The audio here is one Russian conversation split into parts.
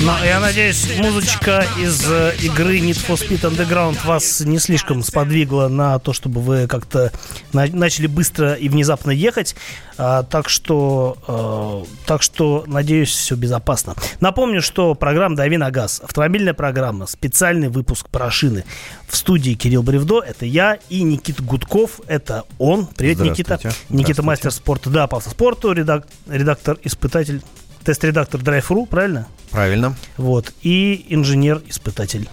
Ну, я надеюсь, музычка из э, игры Need for Speed Underground вас не слишком сподвигла на то, чтобы вы как-то на- начали быстро и внезапно ехать. А, так что, э, так что, надеюсь, все безопасно. Напомню, что программа «Дави на газ» автомобильная программа, специальный выпуск про шины. В студии Кирилл Бревдо, это я, и Никита Гудков, это он. Привет, Никита. Никита мастер спорта, да, по автоспорту, редак- редактор-испытатель, тест-редактор Drive.ru, правильно? Правильно. Вот. И инженер-испытатель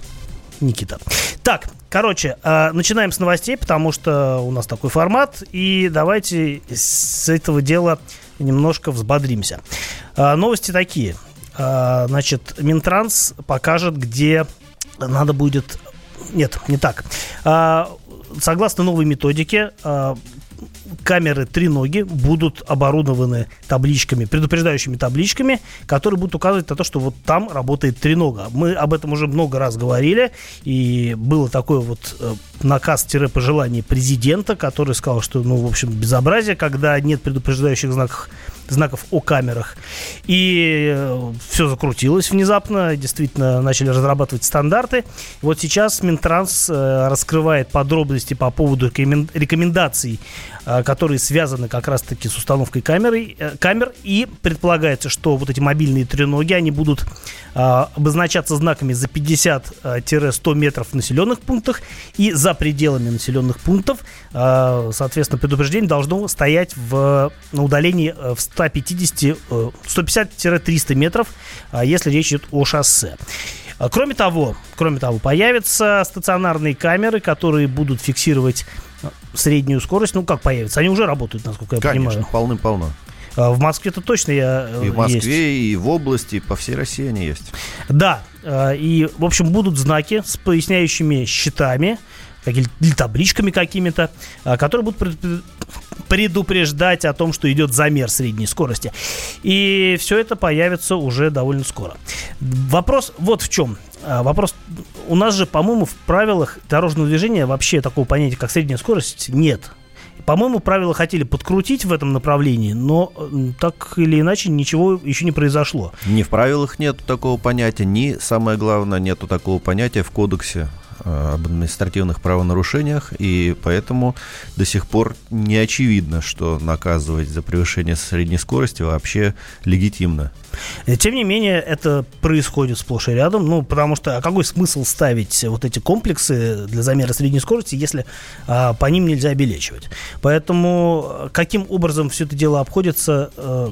Никита. Так, короче, э, начинаем с новостей, потому что у нас такой формат. И давайте с этого дела немножко взбодримся. Э, новости такие. Э, значит, Минтранс покажет, где надо будет... Нет, не так. Согласно новой методике, камеры треноги будут оборудованы табличками, предупреждающими табличками, которые будут указывать на то, что вот там работает тренога. Мы об этом уже много раз говорили, и было такое вот э, наказ-пожелание президента, который сказал, что, ну, в общем, безобразие, когда нет предупреждающих знаков, знаков о камерах. И все закрутилось внезапно, действительно начали разрабатывать стандарты. Вот сейчас Минтранс э, раскрывает подробности по поводу рекомен- рекомендаций, э, которые связаны как раз-таки с установкой камеры, э, камер. И предполагается, что вот эти мобильные треноги, они будут э, обозначаться знаками за 50-100 метров в населенных пунктах и за пределами населенных пунктов. Э, Соответственно, предупреждение должно стоять в, на удалении э, в 150, э, 150-300 метров, а, если речь идет о шоссе. А, Кроме того, кроме того, появятся стационарные камеры, которые будут фиксировать э, среднюю скорость. Ну, как появятся? Они уже работают, насколько я Конечно, понимаю. полным-полно. А, В Москве-то точно я э, И в Москве, есть. и в области, и по всей России они есть. Да, э, и, в общем, будут знаки с поясняющими щитами, или табличками какими-то, а, которые будут пред- предупреждать о том, что идет замер средней скорости. И все это появится уже довольно скоро. Вопрос вот в чем. А, Вопрос, у нас же, по-моему, в правилах дорожного движения вообще такого понятия, как средняя скорость, нет. По-моему, правила хотели подкрутить в этом направлении, но так или иначе ничего еще не произошло. Ни в правилах нету такого понятия, ни, самое главное, нету такого понятия в кодексе об административных правонарушениях, и поэтому до сих пор не очевидно, что наказывать за превышение средней скорости вообще легитимно. Э, Тем не менее, это происходит сплошь и рядом. Ну, потому что а какой смысл ставить вот эти комплексы для замера средней скорости, если а, по ним нельзя обелечивать? Поэтому э, каким образом все это дело обходится э,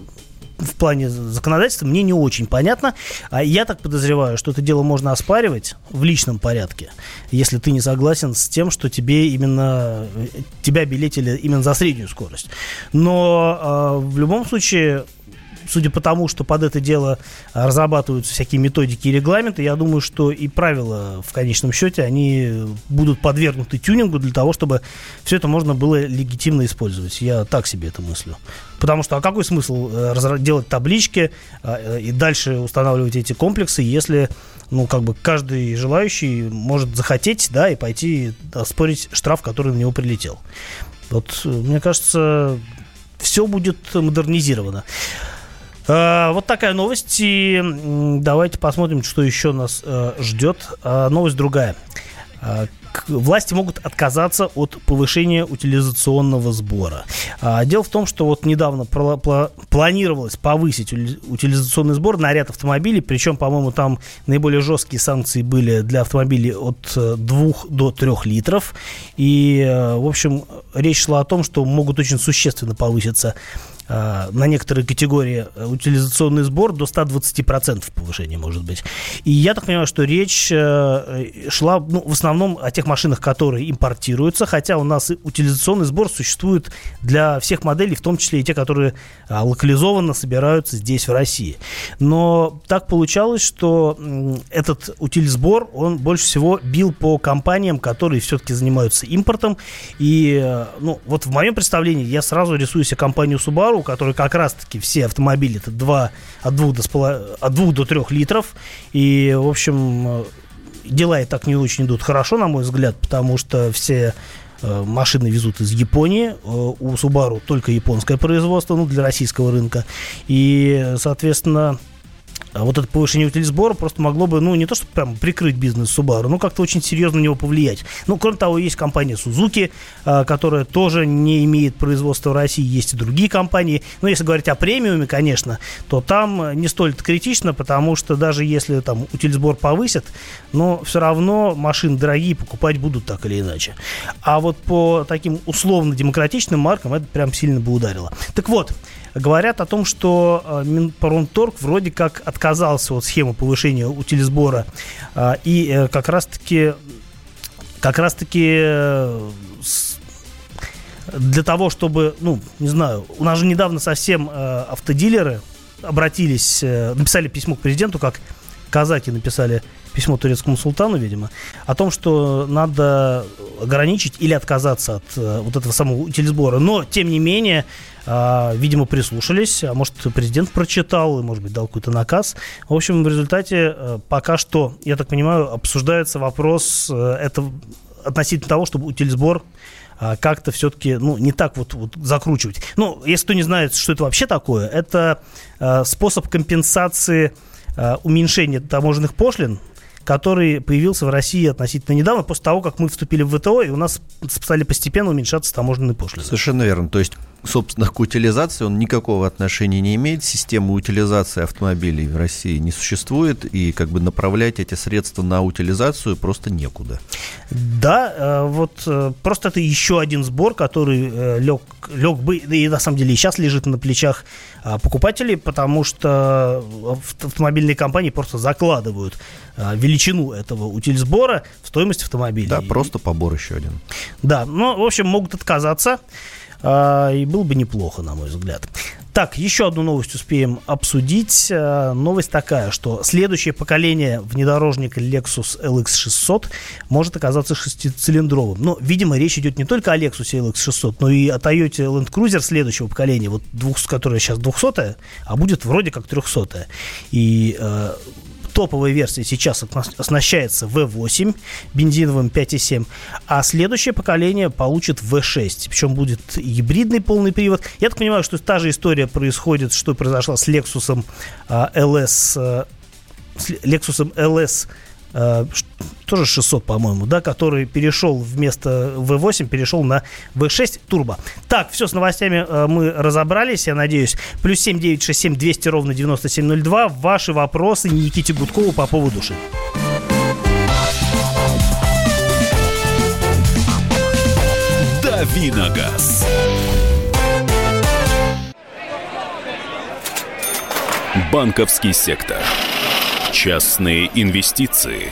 в плане законодательства, мне не очень понятно. А Я так подозреваю, что это дело можно оспаривать в личном порядке, если ты не согласен с тем, что тебе именно э, тебя билетили именно за среднюю скорость. Но э, в любом случае судя по тому, что под это дело а, разрабатываются всякие методики и регламенты, я думаю, что и правила в конечном счете, они будут подвергнуты тюнингу для того, чтобы все это можно было легитимно использовать. Я так себе это мыслю. Потому что, а какой смысл э, делать таблички а, э, и дальше устанавливать эти комплексы, если, ну, как бы каждый желающий может захотеть, да, и пойти спорить штраф, который на него прилетел. Вот, э, мне кажется, все будет модернизировано. Э, Вот такая новость. И давайте посмотрим, что еще нас э, ждет. Э, Новость другая. Э, к- Власти могут отказаться от повышения утилизационного сбора. А, Дело в том, что вот недавно пла- пла- планировалось повысить утилизационный сбор на ряд автомобилей, причем, по-моему, там наиболее жесткие санкции были для автомобилей от 2 до 3 литров. И, э, в общем, речь шла о том, что могут очень существенно повыситься э, на некоторые категории э, утилизационный сбор до 120% повышения может быть. И я так понимаю, что речь э, шла ну, в основном о тех машинах, которые импортируются, хотя у нас и утилизационный сбор существует для всех моделей, в том числе и те, которые а, локализованно собираются здесь, в России. Но так получалось, что этот утильсбор, он больше всего бил по компаниям, которые все-таки занимаются импортом. И, э, ну, вот в моем представлении я сразу рисую себе компанию Subaru, у которой как раз-таки все автомобили это 2, от, 2 до, с пола- от 2 до 3 литров. И, в общем, э, дела и так не очень идут хорошо, на мой взгляд, потому что все э, машины везут из Японии. Э, У Subaru только японское производство, ну, для российского рынка. И, соответственно, а вот это повышение утилизбора просто могло бы, ну, не то, чтобы прям прикрыть бизнес Subaru, но как-то очень серьезно на него повлиять. Ну, кроме того, есть компания Suzuki, а, которая тоже не имеет производства в России, есть и другие компании. Но если говорить о премиуме, конечно, то там не столь критично, потому что даже если там утилизбор повысят, но все равно машины дорогие покупать будут так или иначе. А вот по таким условно-демократичным маркам это прям сильно бы ударило. Так вот, говорят о том, что э, Минпромторг вроде как отказался от схемы повышения утилизбора э, и э, как раз-таки как раз-таки для того, чтобы, ну, не знаю, у нас же недавно совсем автодилеры обратились, написали письмо к президенту, как казаки написали письмо турецкому султану, видимо, о том, что надо ограничить или отказаться от вот этого самого утилизбора. Но, тем не менее, видимо, прислушались, а может, президент прочитал, и, может быть, дал какой-то наказ. В общем, в результате э, пока что, я так понимаю, обсуждается вопрос э, это относительно того, чтобы утилизбор а, как-то все-таки, ну, не так вот, вот закручивать. Ну, если кто не знает, что это вообще такое, это э, способ компенсации уменьшения таможенных пошлин который появился в России относительно недавно, после того, как мы вступили в ВТО, и у нас стали постепенно уменьшаться таможенные пошлины. Совершенно верно. То есть собственно, к утилизации он никакого отношения не имеет. Системы утилизации автомобилей в России не существует, и как бы направлять эти средства на утилизацию просто некуда. Да, э, вот э, просто это еще один сбор, который э, лег, лег бы, и на самом деле и сейчас лежит на плечах покупателей, потому что автомобильные компании просто закладывают величину этого утильсбора в стоимость автомобиля. Да, просто побор еще один. Да, ну, в общем, могут отказаться. А, и было бы неплохо, на мой взгляд. Так, еще одну новость успеем обсудить. А, новость такая, что следующее поколение внедорожника Lexus LX600 может оказаться шестицилиндровым. Но, видимо, речь идет не только о Lexus LX600, но и о Toyota Land Cruiser следующего поколения, вот двух, которая сейчас 200 а будет вроде как 300 И э, топовая версия сейчас оснащается V8, бензиновым 5.7, а следующее поколение получит V6, причем будет гибридный полный привод. Я так понимаю, что та же история происходит, что произошла с Lexus LS, Lexus LS тоже 600, по-моему, да, который перешел вместо V8, перешел на V6 турбо. Так, все, с новостями э, мы разобрались, я надеюсь. Плюс 7967 200 ровно 9702. Ваши вопросы Никите Гудкову по поводу души. Давиногаз. Банковский сектор. Частные инвестиции.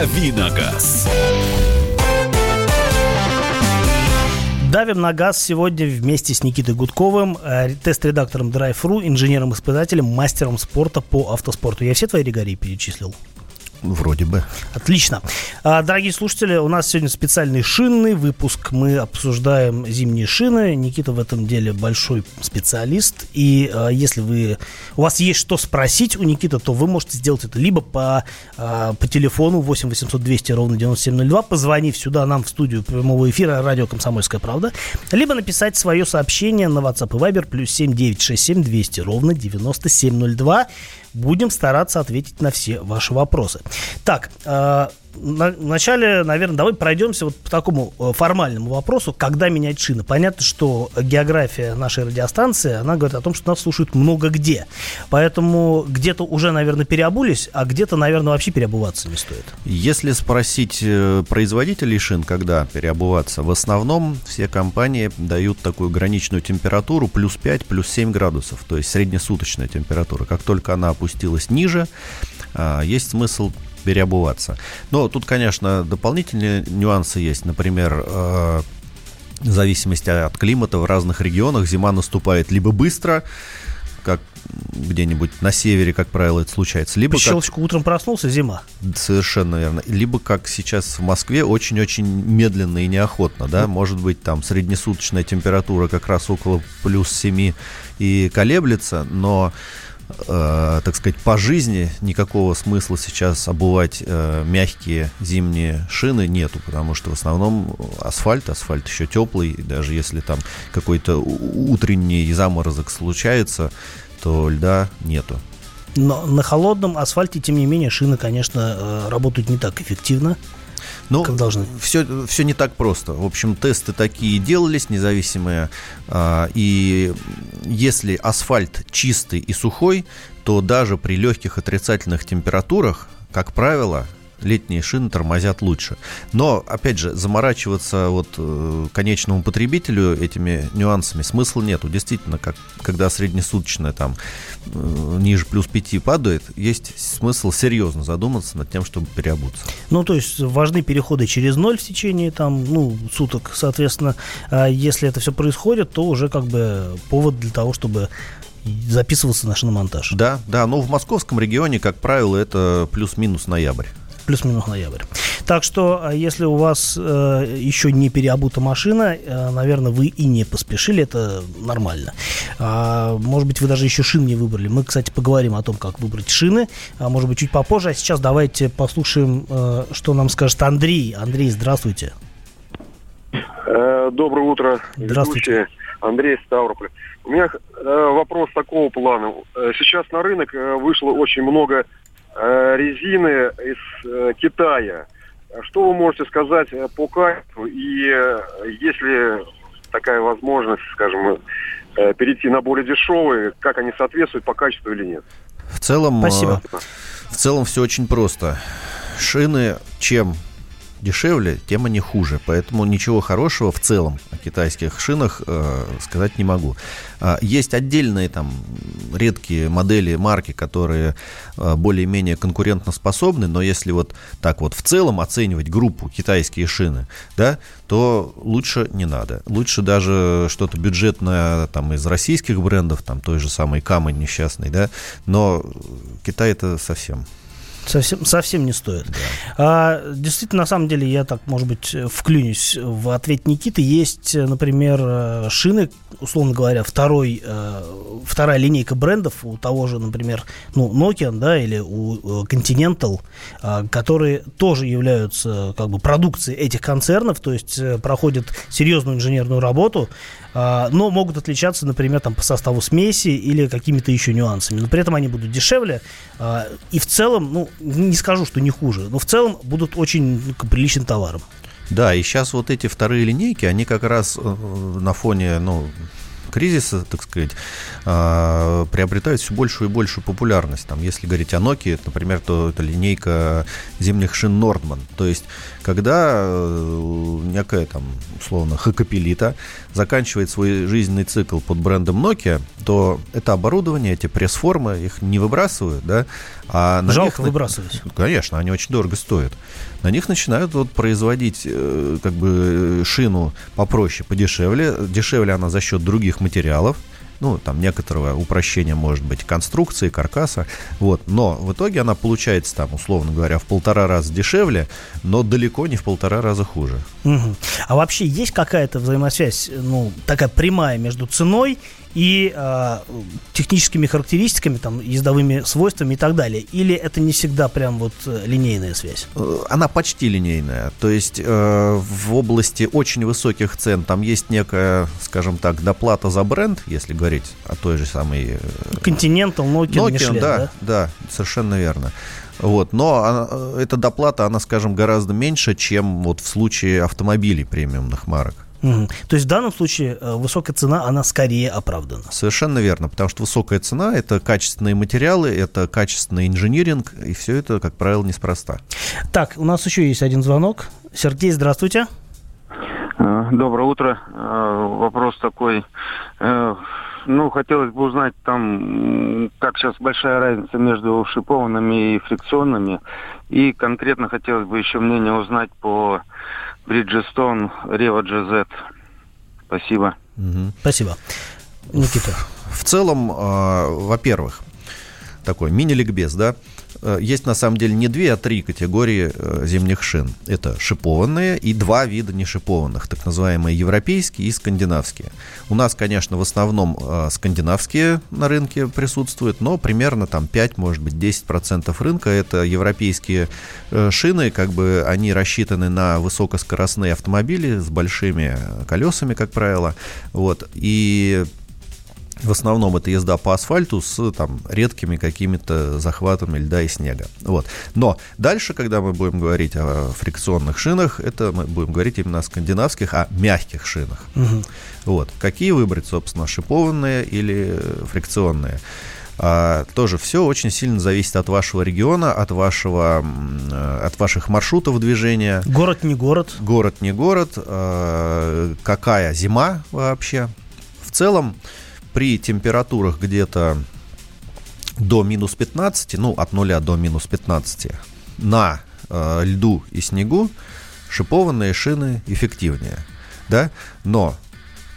«Дави на газ». Давим на газ сегодня вместе с Никитой Гудковым, э, тест-редактором Drive.ru, инженером-испытателем, мастером спорта по автоспорту. Я все твои регалии перечислил? Вроде бы. Отлично. А, дорогие слушатели, у нас сегодня специальный шинный выпуск. Мы обсуждаем зимние шины. Никита в этом деле большой специалист. И а, если вы, у вас есть что спросить у Никиты, то вы можете сделать это либо по, а, по телефону 8 800 200 ровно 9702, позвонив сюда нам в студию прямого эфира радио «Комсомольская правда», либо написать свое сообщение на WhatsApp и Viber плюс 7967 200 ровно 9702. Будем стараться ответить на все ваши вопросы. Так, э, вначале, наверное, давай пройдемся вот по такому э, формальному вопросу, когда менять шины. Понятно, что география нашей радиостанции, она говорит о том, что нас слушают много где. Поэтому где-то уже, наверное, переобулись, а где-то, наверное, вообще переобуваться не стоит. Если спросить э, производителей шин, когда переобуваться, в основном все компании дают такую граничную температуру плюс 5, плюс 7 градусов, то есть среднесуточная температура. Как только она опустилась ниже, а, есть смысл переобуваться. Но тут, конечно, дополнительные нюансы есть. Например, э, в зависимости от климата в разных регионах зима наступает либо быстро, как где-нибудь на севере, как правило, это случается. Либо По как- щелчку утром проснулся, зима. Совершенно верно. Либо, как сейчас в Москве, очень-очень медленно и неохотно, да, может быть, там среднесуточная температура как раз около плюс 7 и колеблется, но, э, так сказать, по жизни никакого смысла сейчас обувать э, мягкие зимние шины нету, потому что в основном асфальт, асфальт еще теплый, даже если там какой-то утренний заморозок случается, то льда нету. Но на холодном асфальте, тем не менее, шины, конечно, э, работают не так эффективно, Ну, как должны. все, все не так просто. В общем, тесты такие делались, независимые. а, И если асфальт чистый и сухой, то даже при легких отрицательных температурах, как правило, летние шины тормозят лучше. Но, опять же, заморачиваться вот э, конечному потребителю этими нюансами смысла нету. Действительно, как, когда среднесуточная там э, ниже плюс 5 падает, есть смысл серьезно задуматься над тем, чтобы переобуться. Ну, то есть важны переходы через ноль в течение там, ну, суток. Соответственно, а если это все происходит, то уже как бы повод для того, чтобы записываться на шиномонтаж. Да, да, но в московском регионе, как правило, это плюс-минус ноябрь. Плюс-минус ноябрь. Так что, а если у вас э, еще не переобута машина, э, наверное, вы и не поспешили, это нормально. А, может быть, вы даже еще шин не выбрали. Мы, кстати, поговорим о том, как выбрать шины, а, может быть, чуть попозже. А сейчас давайте послушаем, э, что нам скажет Андрей. Андрей, здравствуйте. Э, Доброе утро, Здравствуйте. ведущие. Андрей Ставрополь. У меня э, вопрос такого плана. Э, Сейчас на рынок вышло очень много резины из э, Китая. Что вы можете сказать э, по качеству и э, есть ли такая возможность, скажем, э, перейти на более дешевые, как они соответствуют по качеству или нет? В целом, Спасибо. э, в целом все очень просто. Шины чем дешевле, тем они хуже. Поэтому ничего хорошего в целом о китайских шинах э, сказать не могу. А, Есть отдельные там редкие модели, марки, которые э, более-менее конкурентоспособны, но если вот так вот в целом оценивать группу китайские шины, да, то лучше не надо. Лучше даже что-то бюджетное там из российских брендов, там той же самой Камы несчастной, да, но Китай это совсем. Совсем, совсем не стоит. А, действительно, на самом деле, я так, может быть, вклюнусь в ответ Никиты. Есть, например, э, шины, условно говоря, второй, э, вторая линейка брендов у того же, например, ну, Nokia, да, или у э, Continental, а, которые тоже являются как бы продукцией этих концернов, то есть проходят серьезную инженерную работу, а, но могут отличаться, например, там, по составу смеси или какими-то еще нюансами. Но при этом они будут дешевле. а, И в целом, ну, не скажу, что не хуже, но в целом будут очень ну, приличным товаром. Да, и сейчас вот эти вторые линейки, они как раз э, на фоне, ну, кризиса, так сказать, а, приобретают все большую и большую популярность. Там, если говорить о Nokia, например, то это линейка зимних шин Nordman. То есть, когда э, некая там, условно, хакапелита заканчивает свой жизненный цикл под брендом Nokia, то это оборудование, эти пресс-формы, их не выбрасывают, да, а на Жалко них... выбрасывать. Конечно, они очень дорого стоят. На них начинают вот производить э, как бы э, шину попроще, подешевле. Дешевле она за счет других материалов. Ну, там некоторого упрощения может быть конструкции, каркаса. Вот. Но в итоге она получается там, условно говоря, в полтора раза дешевле, но далеко не в полтора раза хуже. Мгм. А вообще есть какая-то взаимосвязь, ну, такая прямая между ценой и а, техническими характеристиками, там, ездовыми свойствами и так далее? Или это не всегда прям вот э, линейная связь? Э, Она почти линейная. То есть э, в области очень высоких цен там есть некая, скажем так, доплата за бренд, если говорить о той же самой э, Continental, Nokia, Nokia, Michelin, да, да? да, совершенно верно. Вот, но она- э, эта доплата, она, скажем, гораздо меньше, чем вот в случае автомобилей премиумных марок. То есть в данном случае э, высокая цена, она скорее оправдана. Совершенно верно, потому что высокая цена – это качественные материалы, это качественный инжиниринг, и все это, как правило, неспроста. Так, у нас еще есть один звонок. Сергей, здравствуйте. Э, Доброе утро. Э, Вопрос такой. Э, Ну, хотелось бы узнать, там, как сейчас большая разница между шипованными и фрикционными. И конкретно хотелось бы еще мнение узнать по Bridgestone Revo GZ. Спасибо. Мгм. Спасибо. Никита. в целом, э, во-первых, такой мини-ликбез, да, есть на самом деле не две, а три категории э, зимних шин. Это шипованные и два вида нешипованных, так называемые европейские и скандинавские. У нас, конечно, в основном э, скандинавские на рынке присутствуют, но примерно там 5, может быть, 10% рынка это европейские шины, как бы они рассчитаны на высокоскоростные автомобили с большими колесами, как правило. Вот. И в основном это езда по асфальту с там, редкими какими-то захватами льда и снега. Вот. Но дальше, когда мы будем говорить о фрикционных шинах, это мы будем говорить именно о скандинавских, о мягких шинах. Угу. Вот. Какие выбрать, собственно, шипованные или фрикционные? А, тоже все очень сильно зависит от вашего региона, от вашего, от ваших маршрутов движения. Город не город. Город не город. А, какая зима вообще? В целом, при температурах где-то до минус 15, ну, от 0 до минус 15, на э, льду и снегу шипованные шины эффективнее. Да? Но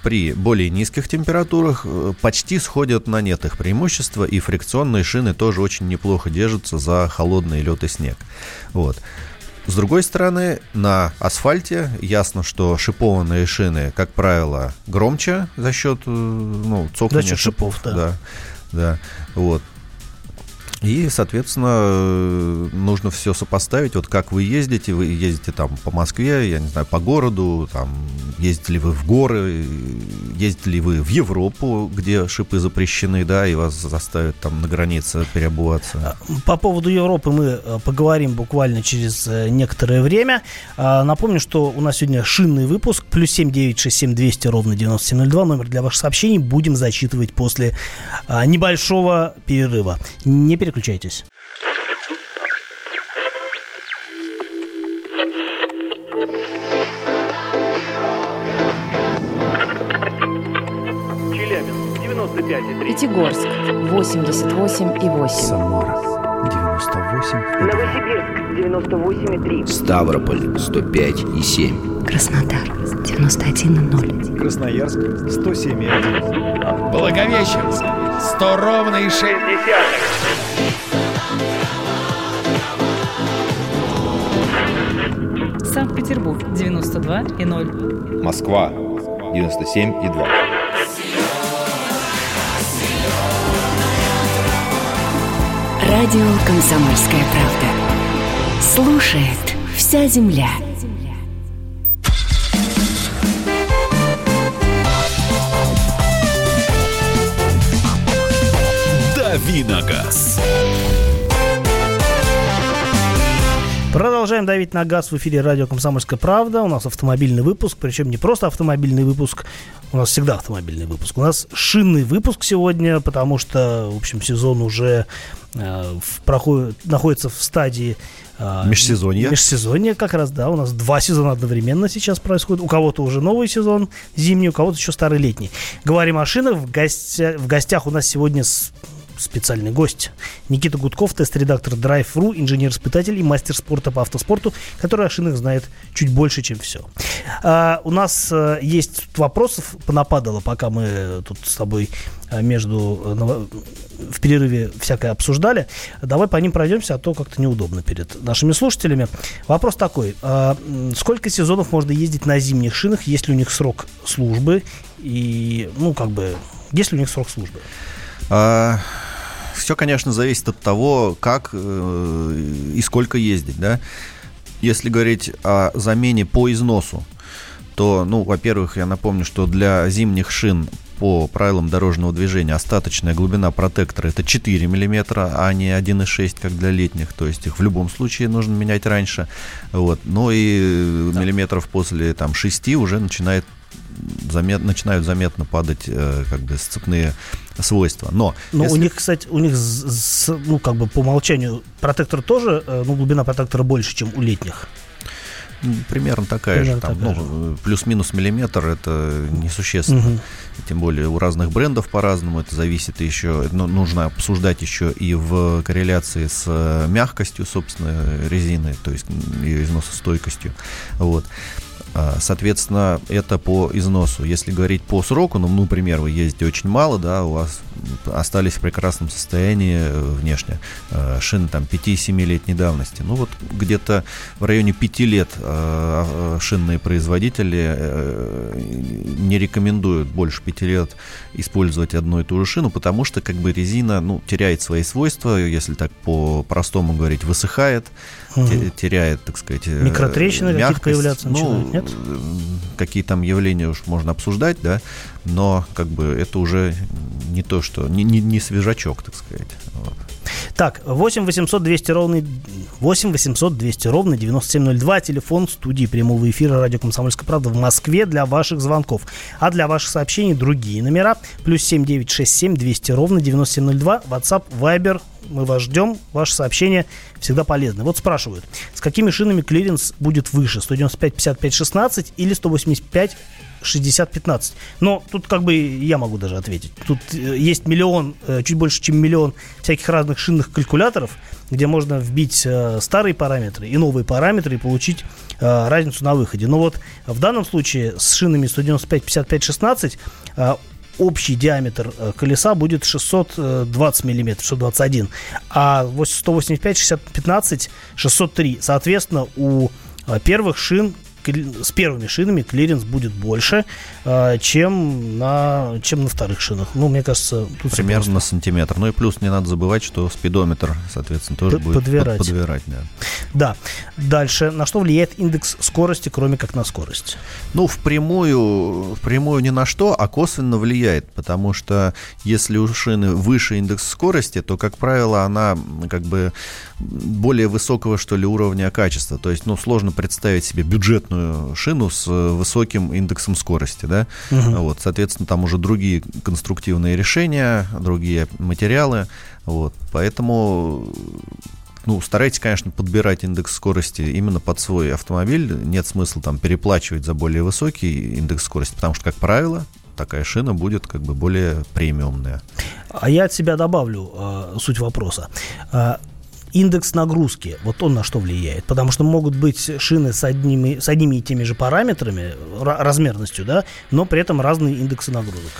при более низких температурах э, почти сходят на нет их преимущества, и фрикционные шины тоже очень неплохо держатся за холодный лед и снег. Вот. С другой стороны, на асфальте ясно, что шипованные шины, как правило, громче за счет э, ну, цокания за счет шипов. Да. да, да. Вот. И, соответственно, э, нужно все сопоставить. Вот как вы ездите, вы ездите там по Москве, я не знаю, по городу, там, ездите ли вы в горы, ездите ли вы в Европу, где шипы запрещены, да, и вас заставят там на границе переобуваться. А, по поводу Европы мы э, поговорим буквально через э, некоторое время. А, напомню, что у нас сегодня шинный выпуск, плюс 7967 200 ровно 9702, номер для ваших сообщений будем зачитывать после а, небольшого перерыва. Не переключайтесь переключайтесь. Челябинск, 95,3. Пятигорск, 88,8. Самара, 98. Новосибирск, 98,3. Ставрополь, 105,7. Краснодар, 91,0. Красноярск, 107,1. Благовещенск, 100 ровно и 6 Санкт-Петербург 92 и 0. Москва 97 и 2. Радио «Комсомольская правда». Слушает вся земля. Давиногаз. Продолжаем давить на газ в эфире радио «Комсомольская правда». У нас автомобильный выпуск, причем не просто автомобильный выпуск, у нас всегда автомобильный выпуск. У нас шинный выпуск сегодня, потому что, в общем, сезон уже э, в, проходит, находится в стадии э, Межсезонье. Межсезонье как раз, да. У нас два сезона одновременно сейчас происходит. У кого-то уже новый сезон зимний, у кого-то еще старый летний. Говорим о шинах. В, гостя... в гостях у нас сегодня специальный гость. Никита Гудков, тест-редактор Drive.ru, инженер-испытатель и мастер спорта по автоспорту, который о шинах знает чуть больше, чем все. А, у нас а, есть вопросов понападало, пока мы тут с тобой а, между а, в перерыве всякое обсуждали. Давай по ним пройдемся, а то как-то неудобно перед нашими слушателями. Вопрос такой. А, сколько сезонов можно ездить на зимних шинах, если у них срок службы? И, ну, как бы, есть ли у них срок службы? А, все, конечно, зависит от того, как э, и сколько ездить, да. Если говорить о замене по износу, то, ну, во-первых, я напомню, что для зимних шин по правилам дорожного движения остаточная глубина протектора это 4 мм, а не 1,6, как для летних. То есть их в любом случае нужно менять раньше. Вот. Но и да. миллиметров после там, 6 уже начинает замет, начинают заметно падать э, как бы сцепные свойства. Но, Но если... у них, кстати, у них, с, ну, как бы по умолчанию протектор тоже, э, ну, глубина протектора больше, чем у летних. Примерно такая Примерно же, там, такая ну, же. плюс-минус миллиметр, это несущественно. Угу. Тем более у разных брендов по-разному, это зависит еще, ну, нужно обсуждать еще и в корреляции с э, мягкостью, собственно, резины, то есть ее износостойкостью. Вот. А, Соответственно, это по износу. Если говорить по сроку, ну, например, вы ездите очень мало, да, у вас остались в прекрасном состоянии э, внешне э, шины там 5-7-летней давности. Ну вот где-то в районе 5 лет э, шинные производители не рекомендуют больше 5 лет использовать одну и ту же шину, потому что как бы резина ну, теряет свои свойства, если так по-простому говорить, высыхает, те- теряет, так сказать, Микротрещины какие-то появляться Ну, начинают, нет? э, какие там явления уж можно обсуждать, да, но как бы это уже не то, что не, не, не свежачок, так сказать. Вот. Так, 8 800 200 ровно 8 800 200 ровно 9702, телефон студии прямого эфира радио «Комсомольская правда» в Москве для ваших звонков. А для ваших сообщений другие номера. Плюс 7967 200 ровно 9702, WhatsApp, Viber, мы вас ждем, ваши сообщения всегда полезны. Вот спрашивают, с какими шинами клиренс будет выше, 195 55 16 или 185 60-15. Но тут как бы я могу даже ответить. Тут э, есть миллион, э, чуть больше, чем миллион всяких разных шинных калькуляторов, где можно вбить э, старые параметры и новые параметры и получить разницу на выходе. Но вот в данном случае с шинами 195, 55, 16 э, общий диаметр колеса будет 620 миллиметров, 621, а 185, 60, 15, 603. Соответственно, у первых шин с первыми шинами клиренс будет больше, э, чем на, чем на вторых шинах. Ну, мне кажется, тут Примерно на сантиметр. Ну и плюс не надо забывать, что спидометр, соответственно, тоже П- будет под- подбирать. подбирать. да. Да. Дальше. На что влияет индекс скорости, кроме как на скорость? Ну, впрямую, впрямую ни на что, а косвенно влияет, потому что если у шины выше индекс скорости, то, как правило, она как бы более высокого, что ли, уровня качества. То есть, ну, сложно представить себе бюджетную шину с э, высоким индексом скорости, да. Мгм. Вот, соответственно, там уже другие конструктивные решения, другие материалы. Вот, поэтому ну, старайтесь, конечно, подбирать индекс скорости именно под свой автомобиль. Нет смысла там переплачивать за более высокий индекс скорости, потому что, как правило, такая шина будет как бы более премиумная. А я от себя добавлю э, суть вопроса. Э, индекс нагрузки, вот он на что влияет? Потому что могут быть шины с одними, с одними и теми же параметрами, ра- размерностью, да, но при этом разные индексы нагрузок.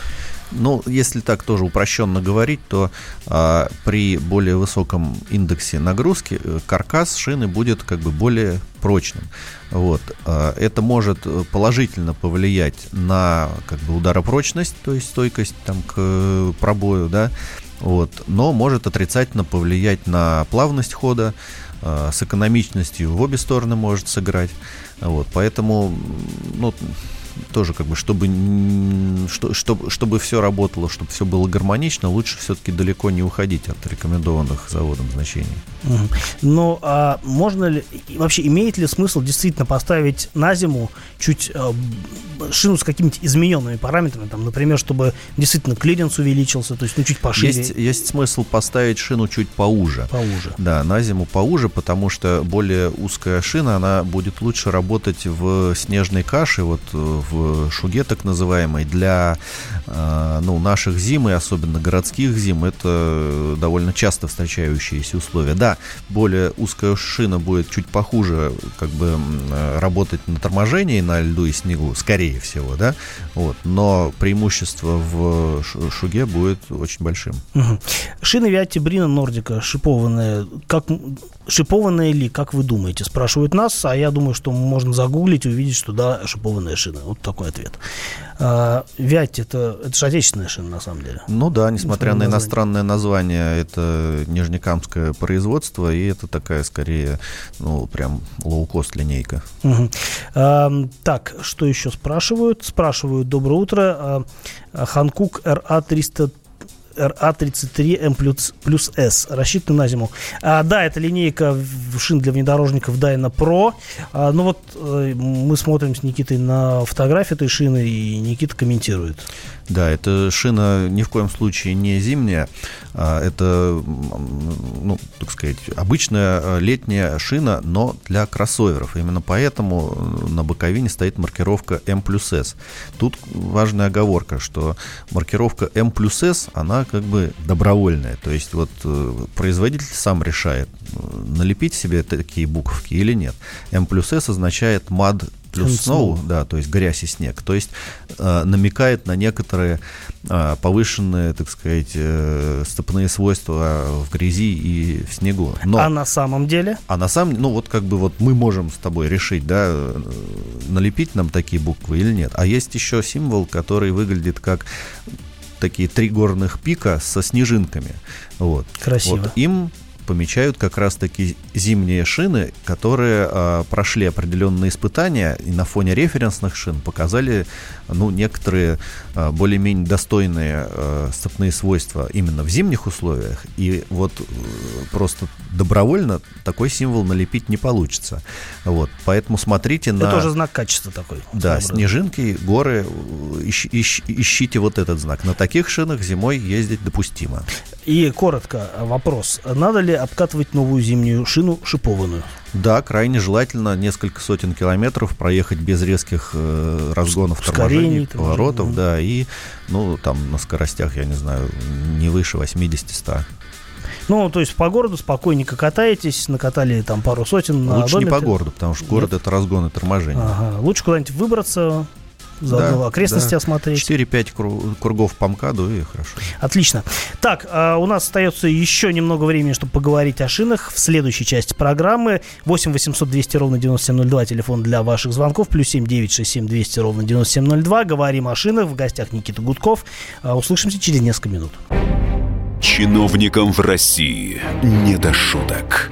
Ну, если так тоже упрощенно говорить, то а, при более высоком индексе нагрузки э, каркас шины будет как бы более прочным. Вот. А, это может э, положительно повлиять на как бы ударопрочность, то есть стойкость там, к э, пробою, да, вот. но может отрицательно повлиять на плавность хода, а, с экономичностью в обе стороны может сыграть. Вот. Поэтому, ну, тоже как бы, чтобы, что- чтобы, чтобы все работало, чтобы все было гармонично, лучше все-таки далеко не уходить от рекомендованных заводом значений. Но а можно ли, вообще имеет ли смысл действительно поставить на зиму чуть б- шину с какими-то измененными параметрами, там, например, чтобы действительно клиренс увеличился, то есть ну чуть пошире, Есть, есть смысл поставить шину чуть поуже. поуже. Да, на зиму поуже, потому что более узкая шина, она будет лучше работать в снежной каше, вот э, в шуге так называемой, для э, ну, наших зим, и особенно городских зим, это довольно часто встречающиеся условия. Да, более узкая шина будет чуть похуже как бы э, работать на торможении, на льду и снегу, скорее всего, да, вот, но преимущество в шуге будет очень большим. Шины Виатти Брина Нордика шипованные, как, шипованные ли, как вы думаете, спрашивают нас, а я думаю, что можно загуглить и увидеть, что да, шипованная шина. Вот такой ответ. А, вять это, это же отечественная шина, на самом деле. Ну да, несмотря на иностранное название, это нижнекамское производство, и это такая скорее, ну, прям лоукост линейка. Угу. А, так, что еще спрашивают? Спрашивают, доброе утро. А, а Ханкук РА 330 RA33M плюс, плюс S, рассчитаны на зиму. А, да, это линейка шин для внедорожников Dyna Pro. А, ну вот э, мы смотрим с Никитой на фотографии этой шины, и Никита комментирует. Да, эта шина ни в коем случае не зимняя. А, это, ну, так сказать, обычная э, летняя шина, но для кроссоверов. Именно поэтому на боковине стоит маркировка M плюс S. Тут важная оговорка, что маркировка M плюс S, она как бы добровольная. То есть вот э, производитель сам решает, э, налепить себе такие буковки или нет. M плюс S означает MAD плюс snow, да, то есть грязь и снег. То есть э, намекает на некоторые э, повышенные, так сказать, э, стопные свойства в грязи и в снегу. Но, А на самом деле? а на самом ну вот как бы вот мы можем с тобой решить, да, э, налепить нам такие буквы или нет. А есть еще символ, который выглядит как такие три горных пика со снежинками. Вот. Красиво. Вот им помечают как раз-таки зимние шины, которые а, прошли определенные испытания и на фоне референсных шин показали ну, некоторые а, более-менее достойные а, стопные свойства именно в зимних условиях. И вот э, просто добровольно такой символ налепить не получится. Вот. Поэтому смотрите на... Это тоже знак качества такой. Да, снежинки, горы, э, ищ- ищ- ищите вот этот знак. На таких шинах зимой ездить допустимо. И коротко э, вопрос. Надо ли обкатывать новую зимнюю шину шипованную? Да, крайне желательно несколько сотен километров проехать без резких э, разгонов, торможений, поворотов, да, и, ну, там на скоростях, я не знаю, не выше 80-100. Ну, то есть по городу спокойненько катаетесь, накатали там пару сотен на Лучше не по городу, потому что город это разгон и торможение. Ага. Лучше куда-нибудь выбраться, заодно Да, окрестности да. осмотреть. 4-5 кру- кругов по МКАДу и хорошо. Отлично. Так, а, у нас остается еще немного времени, чтобы поговорить о шинах в следующей части программы. 8 800 200 ровно 9702, телефон для ваших звонков, плюс 7 967 200 ровно 9702. Говорим о шинах, в гостях Никита Гудков. А, Услышимся через несколько минут. Чиновникам в России не до шуток.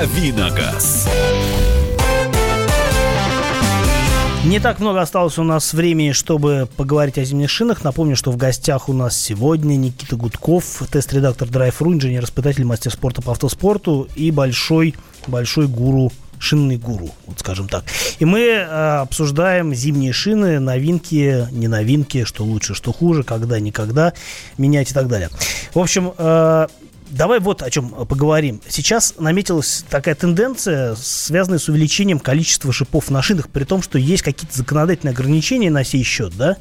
Давиногаз. Не так много осталось у нас времени, чтобы поговорить о зимних шинах. Напомню, что в гостях у нас сегодня Никита Гудков, тест-редактор Drive.ru, инженер-испытатель, мастер спорта по автоспорту и большой, большой гуру шинный гуру, вот скажем так. И мы э, обсуждаем зимние шины, новинки, не новинки, что лучше, что хуже, когда, никогда менять и так далее. В общем, э, Давай вот о чем поговорим. Сейчас наметилась такая тенденция, связанная с увеличением количества шипов на шинах, при том, что есть какие-то законодательные ограничения на сей счет, да?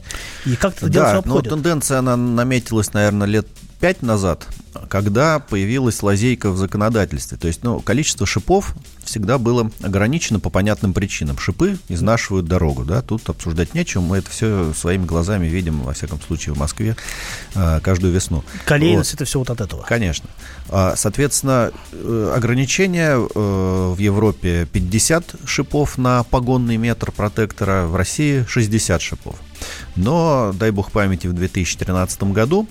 И как это дело Да, все но обходит? тенденция, она наметилась, наверное, лет пять назад, когда появилась лазейка в законодательстве. То есть, ну, количество шипов всегда было ограничено по понятным причинам. Шипы изнашивают дорогу, да, тут обсуждать нечем, мы это все своими глазами видим, во всяком случае, в Москве э, каждую весну. Колейность Вот. это все вот от этого. Конечно. А, Соответственно, э, ограничение э, в Европе 50 шипов на погонный метр протектора, в России 60 шипов. Но, дай бог памяти, в 2013 году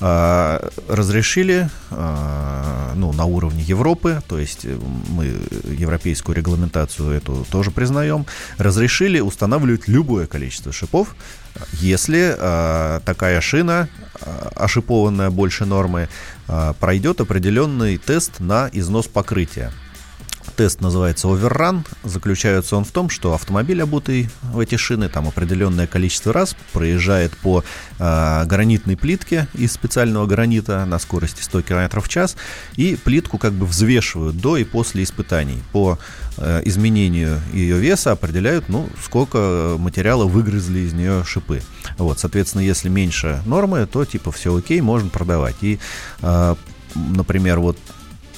а, разрешили а, ну, на уровне Европы, то есть э, мы европейскую регламентацию эту тоже признаем, разрешили устанавливать любое количество шипов, если а, такая шина, а, ошипованная больше нормы, а, пройдет определенный тест на износ покрытия. Тест называется Overrun. Заключается он в том, что автомобиль, обутый в эти шины, там определенное количество раз проезжает по э, гранитной плитке из специального гранита на скорости 100 км в час, и плитку как бы взвешивают до и после испытаний. По э, изменению ее веса определяют, ну, сколько материала выгрызли из нее шипы. Вот, соответственно, если меньше нормы, то типа все окей, можно продавать. И, э, например, вот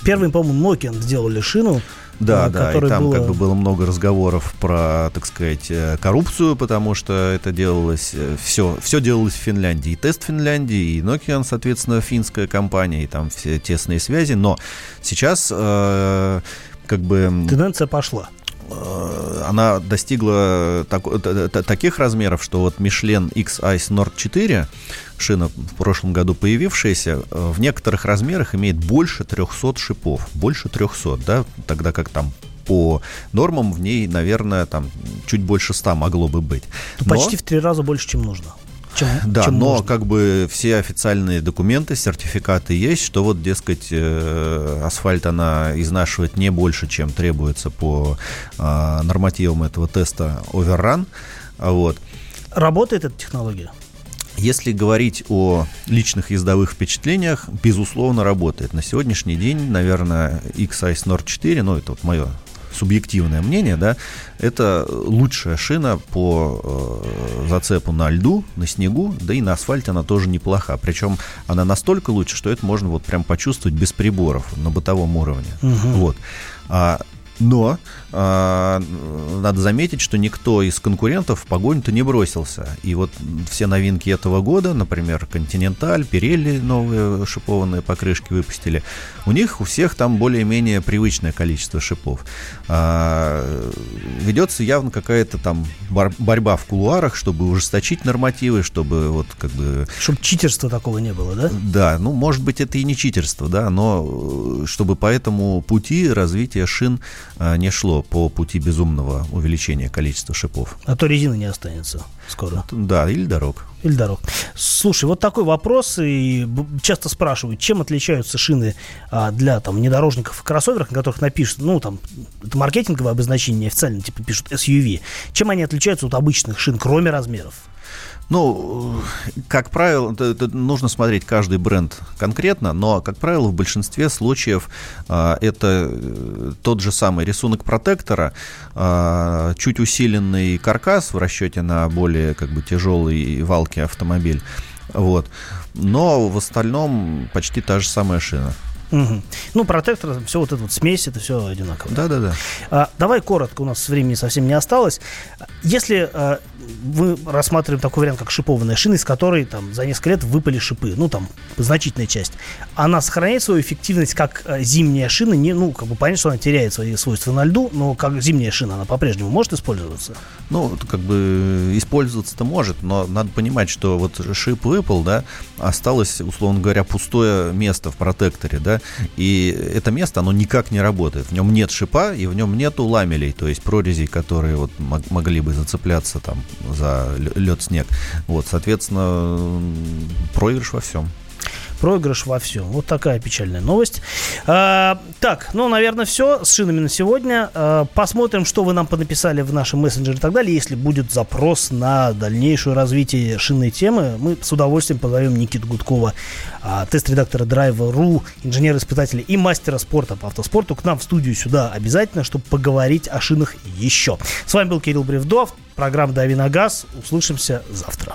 Первым, по-моему, Nokian сделали шину, да, э, да, и там была- как бы было много разговоров про, так сказать, э, коррупцию, потому что это делалось, все, все делалось в Финляндии. И тест Финляндии, и Nokian, соответственно, финская компания, и там все тесные связи. Но сейчас э, как бы... Тенденция пошла. Э, она достигла так, таких размеров, что вот Michelin X Ice Nord 4, шина в прошлом году появившаяся, в некоторых размерах имеет больше 300 шипов. Больше 300, да, тогда как там по нормам в ней, наверное, там чуть больше 100 могло бы быть. Но... Почти в три раза больше, чем нужно. Чем, да, чем но можно. как бы все официальные документы, сертификаты есть, что вот, дескать, э, асфальт она изнашивает не больше, чем требуется по э, нормативам этого теста Overrun. Вот. Работает эта технология? Если говорить о личных ездовых впечатлениях, безусловно, работает. На сегодняшний день, наверное, X-Ice Nord 4, ну, это вот мое субъективное мнение, да, это лучшая шина по э, зацепу на льду, на снегу, да и на асфальте она тоже неплоха. Причем она настолько лучше, что это можно вот прям почувствовать без приборов на бытовом уровне. Угу. Вот. А, но э, надо заметить, что никто из конкурентов в погоню-то не бросился. И вот все новинки этого года, например, Континенталь, Пирелли новые шипованные покрышки выпустили, у них у всех там более-менее привычное количество шипов. А, ведется явно какая-то там борьба в кулуарах, чтобы ужесточить нормативы, чтобы вот как бы... Чтобы читерства такого не было, да? Да, ну, может быть, это и не читерство, да, но э, чтобы по этому пути развития шин не шло по пути безумного увеличения количества шипов. А то резины не останется скоро. Да, или дорог. Или дорог. Слушай, вот такой вопрос, и часто спрашивают, чем отличаются шины а, для там внедорожников и кроссоверов, на которых напишут, ну, там, это маркетинговое обозначение, официально, типа, пишут SUV. Чем они отличаются от обычных шин, кроме размеров? Ну, как правило, это, нужно смотреть каждый бренд конкретно, но, как правило, в большинстве случаев а, это э, тот же самый рисунок протектора, а, чуть усиленный каркас в расчете на более как бы тяжелый валки автомобиль. Вот. Но в остальном почти та же самая шина. Угу. Ну, протектор, все вот это вот смесь, это все одинаково. Да, да, да. А, давай коротко, у нас времени совсем не осталось. Если а, мы рассматриваем такой вариант, как шипованная шина, из которой там за несколько лет выпали шипы, ну там значительная часть, она сохраняет свою эффективность как а, зимняя шина, не, ну как бы понятно, что она теряет свои свойства на льду, но как зимняя шина она по-прежнему может использоваться? Ну, как бы использоваться-то может, но надо понимать, что вот шип выпал, да, осталось, условно говоря, пустое место в протекторе, да, и это место, оно никак не работает. В нем нет шипа, и в нем нету ламелей, то есть прорезей, которые вот могли бы зацепляться там за лед-снег. Вот, соответственно, проигрыш во всем проигрыш во всем. Вот такая печальная новость. А, так, ну, наверное, все с шинами на сегодня. А, посмотрим, что вы нам понаписали в нашем мессенджере и так далее. Если будет запрос на дальнейшее развитие шинной темы, мы с удовольствием позовем Никиту Гудкова, а, тест-редактора Driver.ru, инженера-испытателя и мастера спорта по автоспорту к нам в студию сюда обязательно, чтобы поговорить о шинах еще. С вами был Кирилл Бревдов, программа «Дави на газ». Услышимся завтра.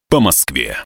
по Москве.